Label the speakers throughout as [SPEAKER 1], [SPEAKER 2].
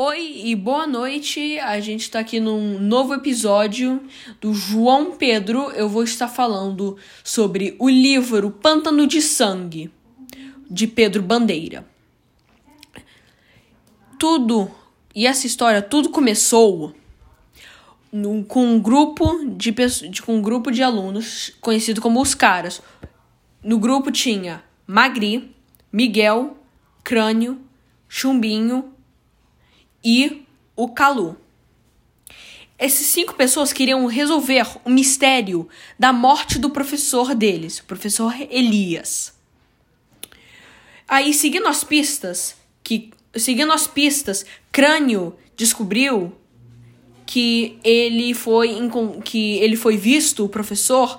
[SPEAKER 1] Oi e boa noite. A gente está aqui num novo episódio do João Pedro. Eu vou estar falando sobre o livro Pântano de Sangue de Pedro Bandeira. Tudo e essa história tudo começou no, com um grupo de, de com um grupo de alunos conhecido como os caras. No grupo tinha Magri, Miguel, Crânio, Chumbinho e o Calu. Essas cinco pessoas queriam resolver o mistério da morte do professor deles, o professor Elias. Aí, seguindo as pistas, que seguindo as pistas, Crânio descobriu que ele foi que ele foi visto o professor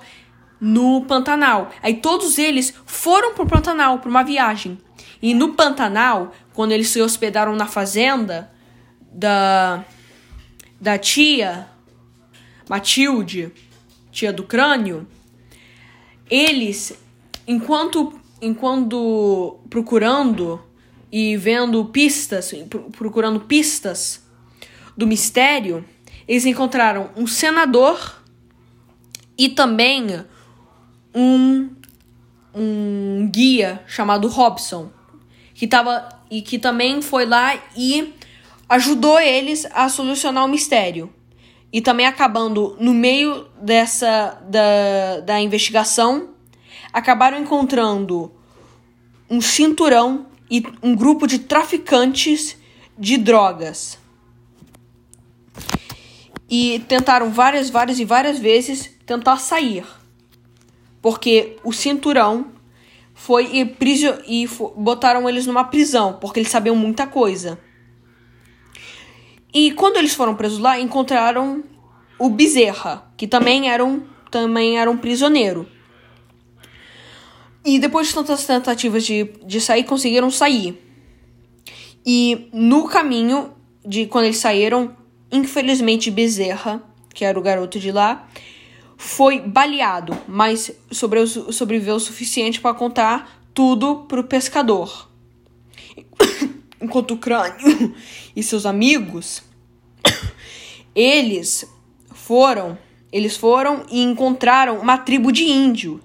[SPEAKER 1] no Pantanal. Aí todos eles foram pro Pantanal para uma viagem. E no Pantanal, quando eles se hospedaram na fazenda, da, da tia Matilde, tia do crânio, eles, enquanto, enquanto procurando e vendo pistas, procurando pistas do mistério, eles encontraram um senador e também um, um guia chamado Robson, que tava e que também foi lá e ajudou eles a solucionar o mistério. E também acabando no meio dessa da, da investigação, acabaram encontrando um cinturão e um grupo de traficantes de drogas. E tentaram várias, várias e várias vezes tentar sair. Porque o cinturão foi e, e botaram eles numa prisão, porque eles sabiam muita coisa. E quando eles foram presos lá, encontraram o Bezerra, que também era um, também era um prisioneiro. E depois de tantas tentativas de, de sair, conseguiram sair. E no caminho de quando eles saíram, infelizmente Bezerra, que era o garoto de lá, foi baleado, mas sobreviveu o suficiente para contar tudo pro pescador. Enquanto o crânio e seus amigos, eles foram, eles foram e encontraram uma tribo de índio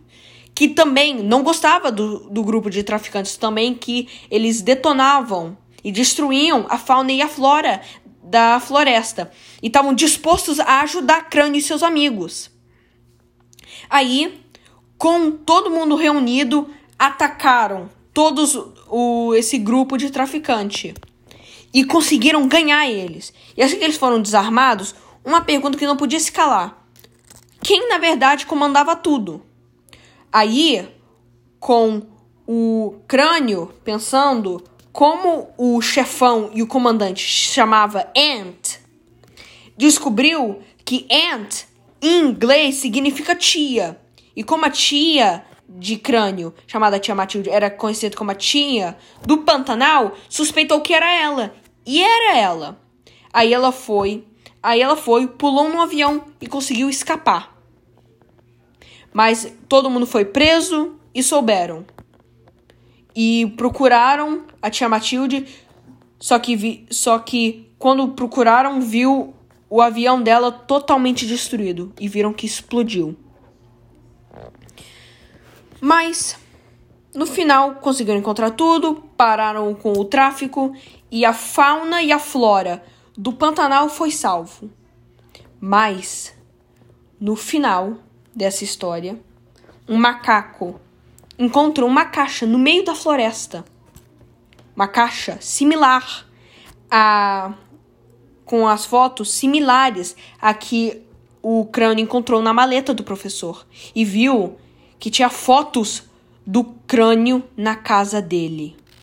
[SPEAKER 1] que também não gostava do, do grupo de traficantes também que eles detonavam e destruíam a fauna e a flora da floresta e estavam dispostos a ajudar Crânio e seus amigos. Aí, com todo mundo reunido, atacaram todos o, esse grupo de traficante e conseguiram ganhar eles. E assim que eles foram desarmados, uma pergunta que não podia se calar: quem na verdade comandava tudo? Aí, com o crânio pensando como o chefão e o comandante chamava Ant, descobriu que Ant em inglês significa tia. E como a tia de crânio, chamada Tia Matilde, era conhecida como a tia do Pantanal, suspeitou que era ela. E era ela. Aí ela foi, aí ela foi, pulou no avião e conseguiu escapar. Mas todo mundo foi preso e souberam. E procuraram a tia Matilde, só que vi, só que quando procuraram viu o avião dela totalmente destruído e viram que explodiu. Mas no final conseguiram encontrar tudo, pararam com o tráfico e a fauna e a flora do Pantanal foi salvo. Mas no final dessa história, um macaco encontrou uma caixa no meio da floresta. Uma caixa similar a com as fotos similares a que o crânio encontrou na maleta do professor e viu que tinha fotos do crânio na casa dele.